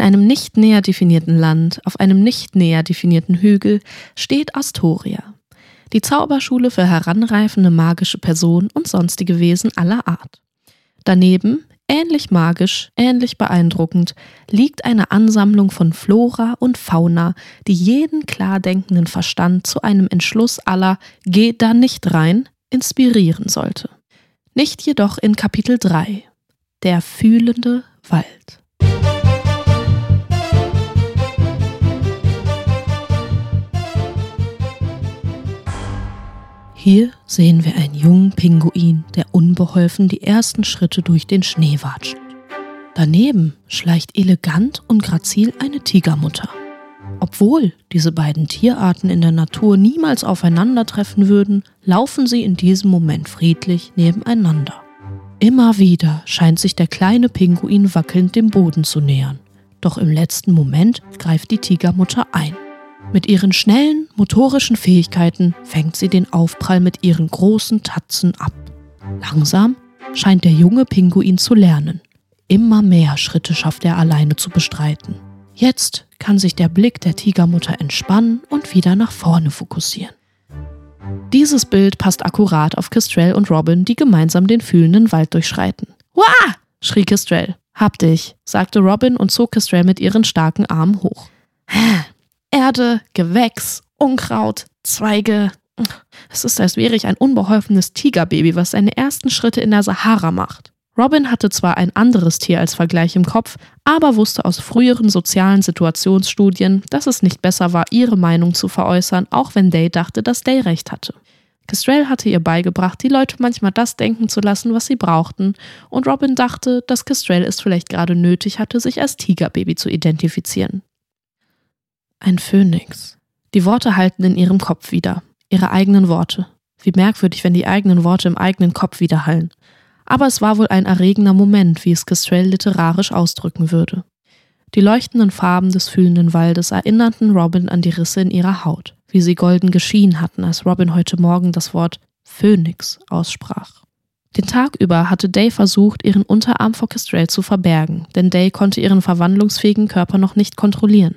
In einem nicht näher definierten Land, auf einem nicht näher definierten Hügel, steht Astoria. Die Zauberschule für heranreifende magische Personen und sonstige Wesen aller Art. Daneben, ähnlich magisch, ähnlich beeindruckend, liegt eine Ansammlung von Flora und Fauna, die jeden klar denkenden Verstand zu einem Entschluss aller Geh da nicht rein inspirieren sollte. Nicht jedoch in Kapitel 3 Der fühlende Wald. Hier sehen wir einen jungen Pinguin, der unbeholfen die ersten Schritte durch den Schnee watscht. Daneben schleicht elegant und grazil eine Tigermutter. Obwohl diese beiden Tierarten in der Natur niemals aufeinandertreffen würden, laufen sie in diesem Moment friedlich nebeneinander. Immer wieder scheint sich der kleine Pinguin wackelnd dem Boden zu nähern. Doch im letzten Moment greift die Tigermutter ein. Mit ihren schnellen motorischen Fähigkeiten fängt sie den Aufprall mit ihren großen Tatzen ab. Langsam scheint der junge Pinguin zu lernen. Immer mehr Schritte schafft er alleine zu bestreiten. Jetzt kann sich der Blick der Tigermutter entspannen und wieder nach vorne fokussieren. Dieses Bild passt akkurat auf Kestrel und Robin, die gemeinsam den fühlenden Wald durchschreiten. Wah! schrie Kestrel. Hab dich, sagte Robin und zog Kestrel mit ihren starken Armen hoch. Erde, Gewächs, Unkraut, Zweige. Es ist, als wäre ich ein unbeholfenes Tigerbaby, was seine ersten Schritte in der Sahara macht. Robin hatte zwar ein anderes Tier als Vergleich im Kopf, aber wusste aus früheren sozialen Situationsstudien, dass es nicht besser war, ihre Meinung zu veräußern, auch wenn Day dachte, dass Day recht hatte. Kestrel hatte ihr beigebracht, die Leute manchmal das denken zu lassen, was sie brauchten, und Robin dachte, dass Kestrel es vielleicht gerade nötig hatte, sich als Tigerbaby zu identifizieren. Ein Phönix. Die Worte halten in ihrem Kopf wieder. Ihre eigenen Worte. Wie merkwürdig, wenn die eigenen Worte im eigenen Kopf widerhallen. Aber es war wohl ein erregender Moment, wie es Kestrel literarisch ausdrücken würde. Die leuchtenden Farben des fühlenden Waldes erinnerten Robin an die Risse in ihrer Haut, wie sie golden geschienen hatten, als Robin heute Morgen das Wort Phönix aussprach. Den Tag über hatte Day versucht, ihren Unterarm vor Kestrel zu verbergen, denn Day konnte ihren verwandlungsfähigen Körper noch nicht kontrollieren.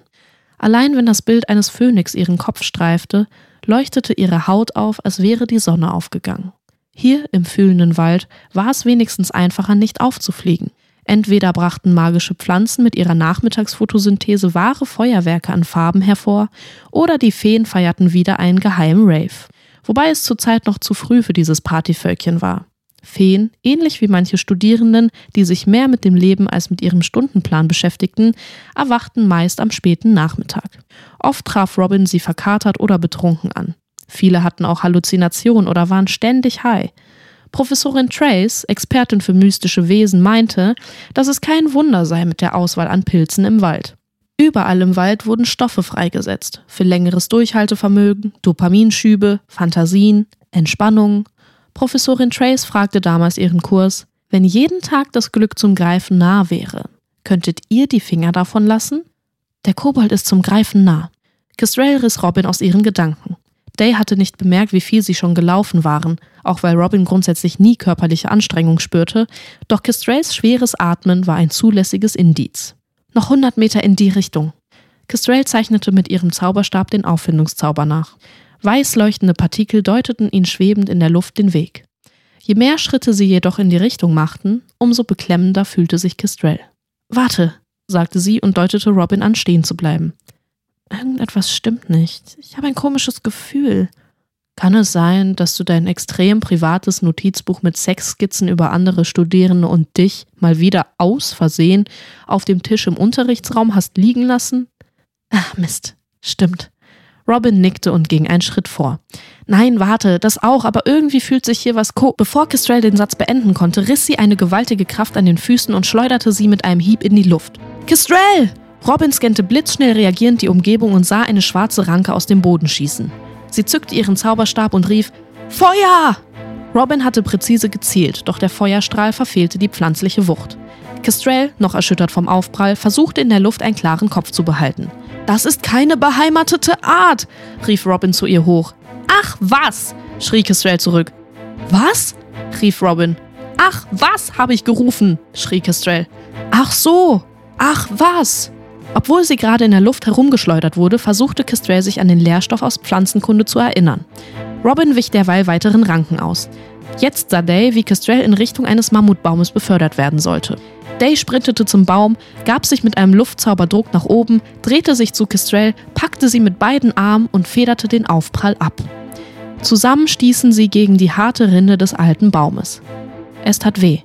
Allein wenn das Bild eines Phönix ihren Kopf streifte, leuchtete ihre Haut auf, als wäre die Sonne aufgegangen. Hier im fühlenden Wald war es wenigstens einfacher, nicht aufzufliegen. Entweder brachten magische Pflanzen mit ihrer Nachmittagsphotosynthese wahre Feuerwerke an Farben hervor, oder die Feen feierten wieder einen geheimen Rave. Wobei es zurzeit noch zu früh für dieses Partyvölkchen war. Feen, ähnlich wie manche Studierenden, die sich mehr mit dem Leben als mit ihrem Stundenplan beschäftigten, erwachten meist am späten Nachmittag. Oft traf Robin sie verkatert oder betrunken an. Viele hatten auch Halluzinationen oder waren ständig high. Professorin Trace, Expertin für mystische Wesen, meinte, dass es kein Wunder sei mit der Auswahl an Pilzen im Wald. Überall im Wald wurden Stoffe freigesetzt für längeres Durchhaltevermögen, Dopaminschübe, Fantasien, Entspannung Professorin Trace fragte damals ihren Kurs, wenn jeden Tag das Glück zum Greifen nah wäre, könntet ihr die Finger davon lassen? Der Kobold ist zum Greifen nah. Kestrel riss Robin aus ihren Gedanken. Day hatte nicht bemerkt, wie viel sie schon gelaufen waren, auch weil Robin grundsätzlich nie körperliche Anstrengung spürte, doch Kestrels schweres Atmen war ein zulässiges Indiz. Noch hundert Meter in die Richtung. Kestrel zeichnete mit ihrem Zauberstab den Auffindungszauber nach. Weiß leuchtende Partikel deuteten ihnen schwebend in der Luft den Weg. Je mehr Schritte sie jedoch in die Richtung machten, umso beklemmender fühlte sich Kestrel. Warte, sagte sie und deutete Robin an, stehen zu bleiben. Irgendetwas stimmt nicht. Ich habe ein komisches Gefühl. Kann es sein, dass du dein extrem privates Notizbuch mit Sexskizzen über andere Studierende und dich mal wieder aus Versehen auf dem Tisch im Unterrichtsraum hast liegen lassen? Ach, Mist. Stimmt. Robin nickte und ging einen Schritt vor. Nein, warte, das auch, aber irgendwie fühlt sich hier was ko. Bevor Kestrel den Satz beenden konnte, riss sie eine gewaltige Kraft an den Füßen und schleuderte sie mit einem Hieb in die Luft. Kestrel! Robin scannte blitzschnell reagierend die Umgebung und sah eine schwarze Ranke aus dem Boden schießen. Sie zückte ihren Zauberstab und rief: Feuer! Robin hatte präzise gezielt, doch der Feuerstrahl verfehlte die pflanzliche Wucht. Kestrel, noch erschüttert vom Aufprall, versuchte in der Luft einen klaren Kopf zu behalten. Das ist keine beheimatete Art, rief Robin zu ihr hoch. Ach was, schrie Kestrel zurück. Was? rief Robin. Ach was, habe ich gerufen, schrie Kestrel. Ach so, ach was. Obwohl sie gerade in der Luft herumgeschleudert wurde, versuchte Kestrel sich an den Lehrstoff aus Pflanzenkunde zu erinnern. Robin wich derweil weiteren Ranken aus. Jetzt sah Day, wie Kestrel in Richtung eines Mammutbaumes befördert werden sollte. Day sprintete zum Baum, gab sich mit einem Luftzauber Druck nach oben, drehte sich zu Kestrel, packte sie mit beiden Armen und federte den Aufprall ab. Zusammen stießen sie gegen die harte Rinde des alten Baumes. Es tat weh,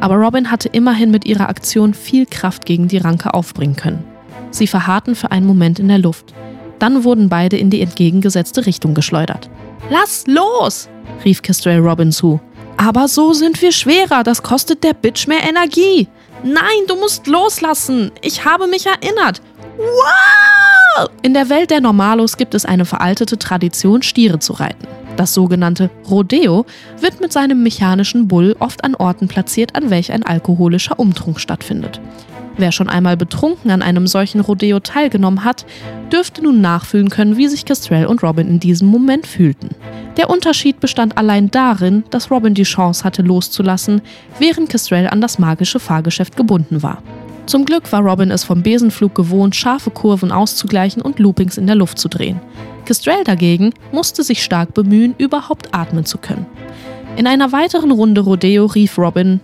aber Robin hatte immerhin mit ihrer Aktion viel Kraft gegen die Ranke aufbringen können. Sie verharrten für einen Moment in der Luft. Dann wurden beide in die entgegengesetzte Richtung geschleudert. Lass los! rief Kestrel Robin zu. Aber so sind wir schwerer, das kostet der Bitch mehr Energie. Nein, du musst loslassen. Ich habe mich erinnert. Wow! In der Welt der Normalos gibt es eine veraltete Tradition, Stiere zu reiten. Das sogenannte Rodeo wird mit seinem mechanischen Bull oft an Orten platziert, an welch ein alkoholischer Umtrunk stattfindet. Wer schon einmal betrunken an einem solchen Rodeo teilgenommen hat, dürfte nun nachfühlen können, wie sich Kestrel und Robin in diesem Moment fühlten. Der Unterschied bestand allein darin, dass Robin die Chance hatte loszulassen, während Kestrel an das magische Fahrgeschäft gebunden war. Zum Glück war Robin es vom Besenflug gewohnt, scharfe Kurven auszugleichen und Loopings in der Luft zu drehen. Kestrel dagegen musste sich stark bemühen, überhaupt atmen zu können. In einer weiteren Runde Rodeo rief Robin: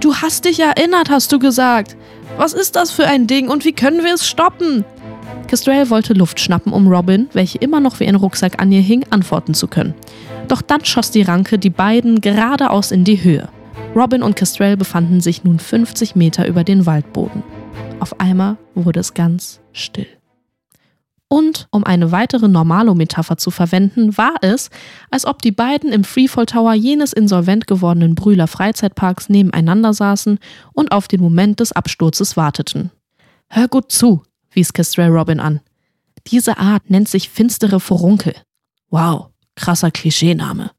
Du hast dich erinnert, hast du gesagt. Was ist das für ein Ding und wie können wir es stoppen? Kestrel wollte Luft schnappen, um Robin, welche immer noch wie ein Rucksack an ihr hing, antworten zu können. Doch dann schoss die Ranke die beiden geradeaus in die Höhe. Robin und Kestrel befanden sich nun 50 Meter über den Waldboden. Auf einmal wurde es ganz still. Und, um eine weitere Normalo-Metapher zu verwenden, war es, als ob die beiden im Freefall Tower jenes insolvent gewordenen Brühler Freizeitparks nebeneinander saßen und auf den Moment des Absturzes warteten. Hör gut zu, wies Kestrel Robin an. Diese Art nennt sich finstere Furunkel. Wow, krasser Klischeename.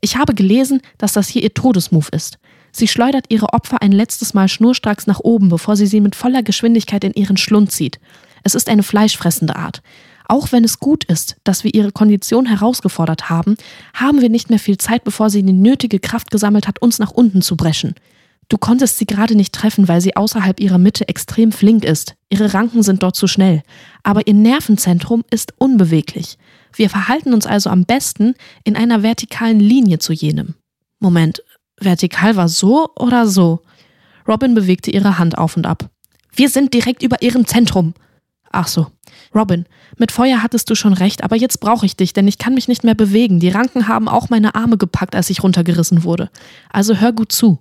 Ich habe gelesen, dass das hier ihr Todesmove ist. Sie schleudert ihre Opfer ein letztes Mal schnurstracks nach oben, bevor sie sie mit voller Geschwindigkeit in ihren Schlund zieht. Es ist eine fleischfressende Art. Auch wenn es gut ist, dass wir ihre Kondition herausgefordert haben, haben wir nicht mehr viel Zeit, bevor sie die nötige Kraft gesammelt hat, uns nach unten zu brechen. Du konntest sie gerade nicht treffen, weil sie außerhalb ihrer Mitte extrem flink ist. Ihre Ranken sind dort zu schnell. Aber ihr Nervenzentrum ist unbeweglich. Wir verhalten uns also am besten in einer vertikalen Linie zu jenem. Moment, vertikal war so oder so? Robin bewegte ihre Hand auf und ab. Wir sind direkt über ihrem Zentrum. Ach so. Robin, mit Feuer hattest du schon recht, aber jetzt brauche ich dich, denn ich kann mich nicht mehr bewegen. Die Ranken haben auch meine Arme gepackt, als ich runtergerissen wurde. Also hör gut zu.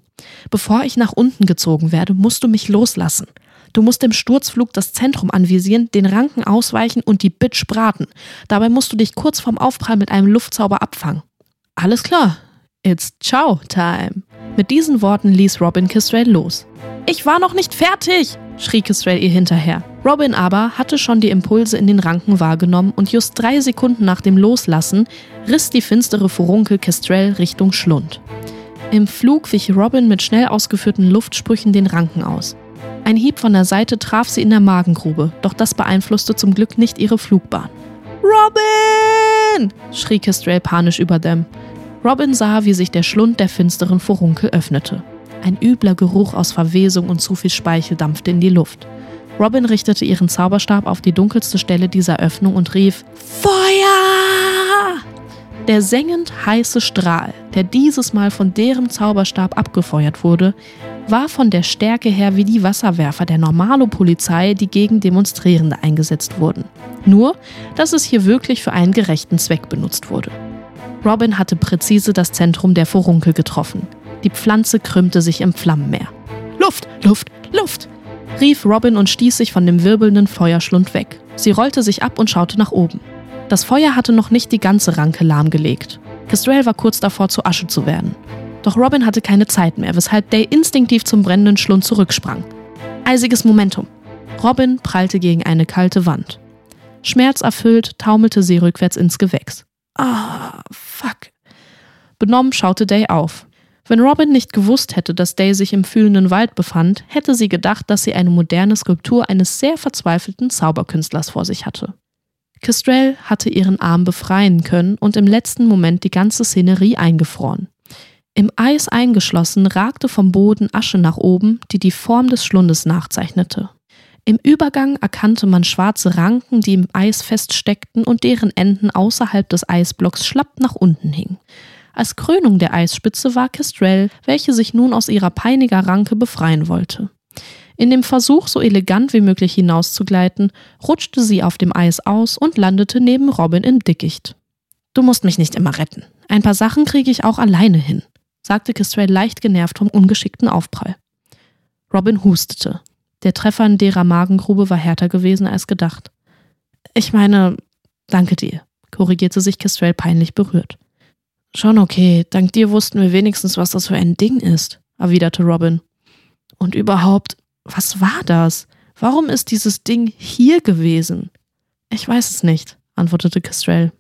Bevor ich nach unten gezogen werde, musst du mich loslassen. Du musst im Sturzflug das Zentrum anvisieren, den Ranken ausweichen und die Bitch braten. Dabei musst du dich kurz vorm Aufprall mit einem Luftzauber abfangen. Alles klar. It's Ciao Time. Mit diesen Worten ließ Robin Kistrell los. Ich war noch nicht fertig, schrie Kistrell ihr hinterher. Robin aber hatte schon die Impulse in den Ranken wahrgenommen und just drei Sekunden nach dem Loslassen riss die finstere Furunkel Kestrel Richtung Schlund. Im Flug wich Robin mit schnell ausgeführten Luftsprüchen den Ranken aus. Ein Hieb von der Seite traf sie in der Magengrube, doch das beeinflusste zum Glück nicht ihre Flugbahn. Robin! schrie Kestrel panisch über dem. Robin sah, wie sich der Schlund der finsteren Furunkel öffnete. Ein übler Geruch aus Verwesung und zu viel Speichel dampfte in die Luft. Robin richtete ihren Zauberstab auf die dunkelste Stelle dieser Öffnung und rief Feuer! Der sengend heiße Strahl, der dieses Mal von deren Zauberstab abgefeuert wurde, war von der Stärke her wie die Wasserwerfer der Normalo-Polizei, die gegen Demonstrierende eingesetzt wurden. Nur, dass es hier wirklich für einen gerechten Zweck benutzt wurde. Robin hatte präzise das Zentrum der Furunkel getroffen. Die Pflanze krümmte sich im Flammenmeer. Luft, Luft, Luft! rief Robin und stieß sich von dem wirbelnden Feuerschlund weg. Sie rollte sich ab und schaute nach oben. Das Feuer hatte noch nicht die ganze Ranke lahmgelegt. Kestrel war kurz davor, zu Asche zu werden. Doch Robin hatte keine Zeit mehr, weshalb Day instinktiv zum brennenden Schlund zurücksprang. Eisiges Momentum. Robin prallte gegen eine kalte Wand. Schmerzerfüllt taumelte sie rückwärts ins Gewächs. Ah, fuck. Benommen schaute Day auf. Wenn Robin nicht gewusst hätte, dass Day sich im fühlenden Wald befand, hätte sie gedacht, dass sie eine moderne Skulptur eines sehr verzweifelten Zauberkünstlers vor sich hatte. Kestrel hatte ihren Arm befreien können und im letzten Moment die ganze Szenerie eingefroren. Im Eis eingeschlossen ragte vom Boden Asche nach oben, die die Form des Schlundes nachzeichnete. Im Übergang erkannte man schwarze Ranken, die im Eis feststeckten und deren Enden außerhalb des Eisblocks schlapp nach unten hingen. Als Krönung der Eisspitze war Kestrel, welche sich nun aus ihrer peiniger Ranke befreien wollte. In dem Versuch, so elegant wie möglich hinauszugleiten, rutschte sie auf dem Eis aus und landete neben Robin im Dickicht. Du musst mich nicht immer retten. Ein paar Sachen kriege ich auch alleine hin, sagte Kestrel leicht genervt vom ungeschickten Aufprall. Robin hustete. Der Treffer in derer Magengrube war härter gewesen als gedacht. Ich meine, danke dir, korrigierte sich Kestrel peinlich berührt. Schon okay, dank dir wussten wir wenigstens, was das für ein Ding ist, erwiderte Robin. Und überhaupt, was war das? Warum ist dieses Ding hier gewesen? Ich weiß es nicht, antwortete Kestrel.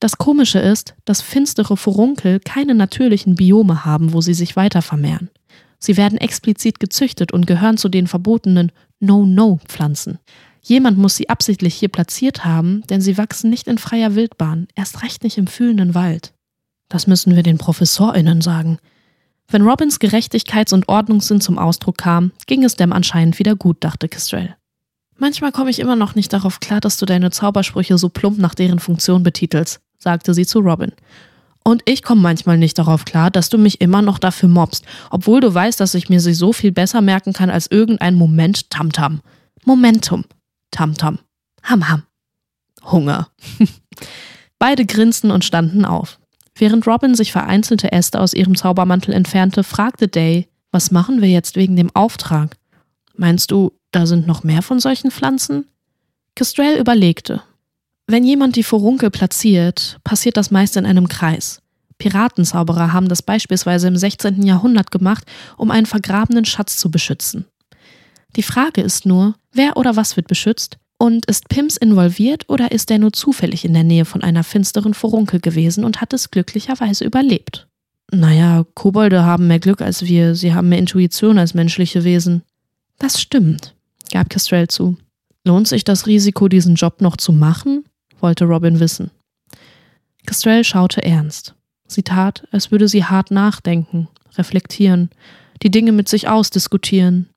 Das Komische ist, dass finstere Furunkel keine natürlichen Biome haben, wo sie sich weiter vermehren. Sie werden explizit gezüchtet und gehören zu den verbotenen No-No-Pflanzen. Jemand muss sie absichtlich hier platziert haben, denn sie wachsen nicht in freier Wildbahn, erst recht nicht im fühlenden Wald. Das müssen wir den ProfessorInnen sagen. Wenn Robins Gerechtigkeits- und Ordnungssinn zum Ausdruck kam, ging es dem anscheinend wieder gut, dachte Kestrel. Manchmal komme ich immer noch nicht darauf klar, dass du deine Zaubersprüche so plump nach deren Funktion betitelst, sagte sie zu Robin. Und ich komme manchmal nicht darauf klar, dass du mich immer noch dafür mobst, obwohl du weißt, dass ich mir sie so viel besser merken kann als irgendein Moment Tamtam. Momentum. Tamtam. Ham Ham. Hunger. Beide grinsten und standen auf. Während Robin sich vereinzelte Äste aus ihrem Zaubermantel entfernte, fragte Day, was machen wir jetzt wegen dem Auftrag? Meinst du, da sind noch mehr von solchen Pflanzen? Kestrel überlegte. Wenn jemand die Furunkel platziert, passiert das meist in einem Kreis. Piratenzauberer haben das beispielsweise im 16. Jahrhundert gemacht, um einen vergrabenen Schatz zu beschützen. Die Frage ist nur, wer oder was wird beschützt? Und ist Pims involviert oder ist er nur zufällig in der Nähe von einer finsteren Furunkel gewesen und hat es glücklicherweise überlebt? Naja, Kobolde haben mehr Glück als wir, sie haben mehr Intuition als menschliche Wesen. Das stimmt, gab Kestrel zu. Lohnt sich das Risiko, diesen Job noch zu machen? wollte Robin wissen. Kestrel schaute ernst. Sie tat, als würde sie hart nachdenken, reflektieren, die Dinge mit sich ausdiskutieren.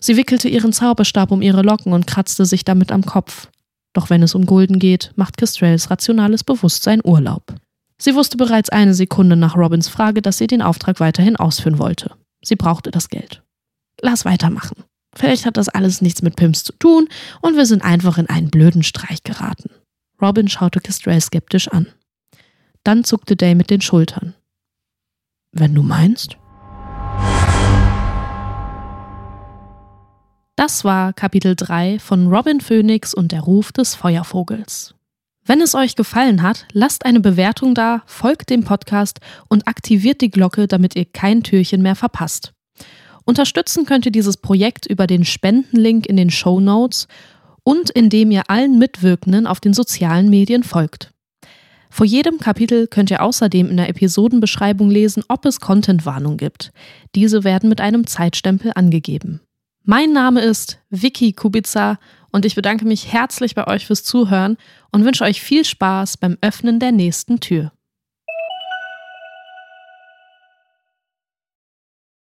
Sie wickelte ihren Zauberstab um ihre Locken und kratzte sich damit am Kopf. Doch wenn es um Gulden geht, macht Kestrels rationales Bewusstsein Urlaub. Sie wusste bereits eine Sekunde nach Robins Frage, dass sie den Auftrag weiterhin ausführen wollte. Sie brauchte das Geld. Lass weitermachen. Vielleicht hat das alles nichts mit Pimps zu tun und wir sind einfach in einen blöden Streich geraten. Robin schaute Kestrel skeptisch an. Dann zuckte Day mit den Schultern. Wenn du meinst. Das war Kapitel 3 von Robin Phoenix und der Ruf des Feuervogels. Wenn es euch gefallen hat, lasst eine Bewertung da, folgt dem Podcast und aktiviert die Glocke, damit ihr kein Türchen mehr verpasst. Unterstützen könnt ihr dieses Projekt über den Spendenlink in den Show Notes und indem ihr allen Mitwirkenden auf den sozialen Medien folgt. Vor jedem Kapitel könnt ihr außerdem in der Episodenbeschreibung lesen, ob es Contentwarnung gibt. Diese werden mit einem Zeitstempel angegeben. Mein Name ist Vicky Kubica und ich bedanke mich herzlich bei euch fürs Zuhören und wünsche euch viel Spaß beim Öffnen der nächsten Tür.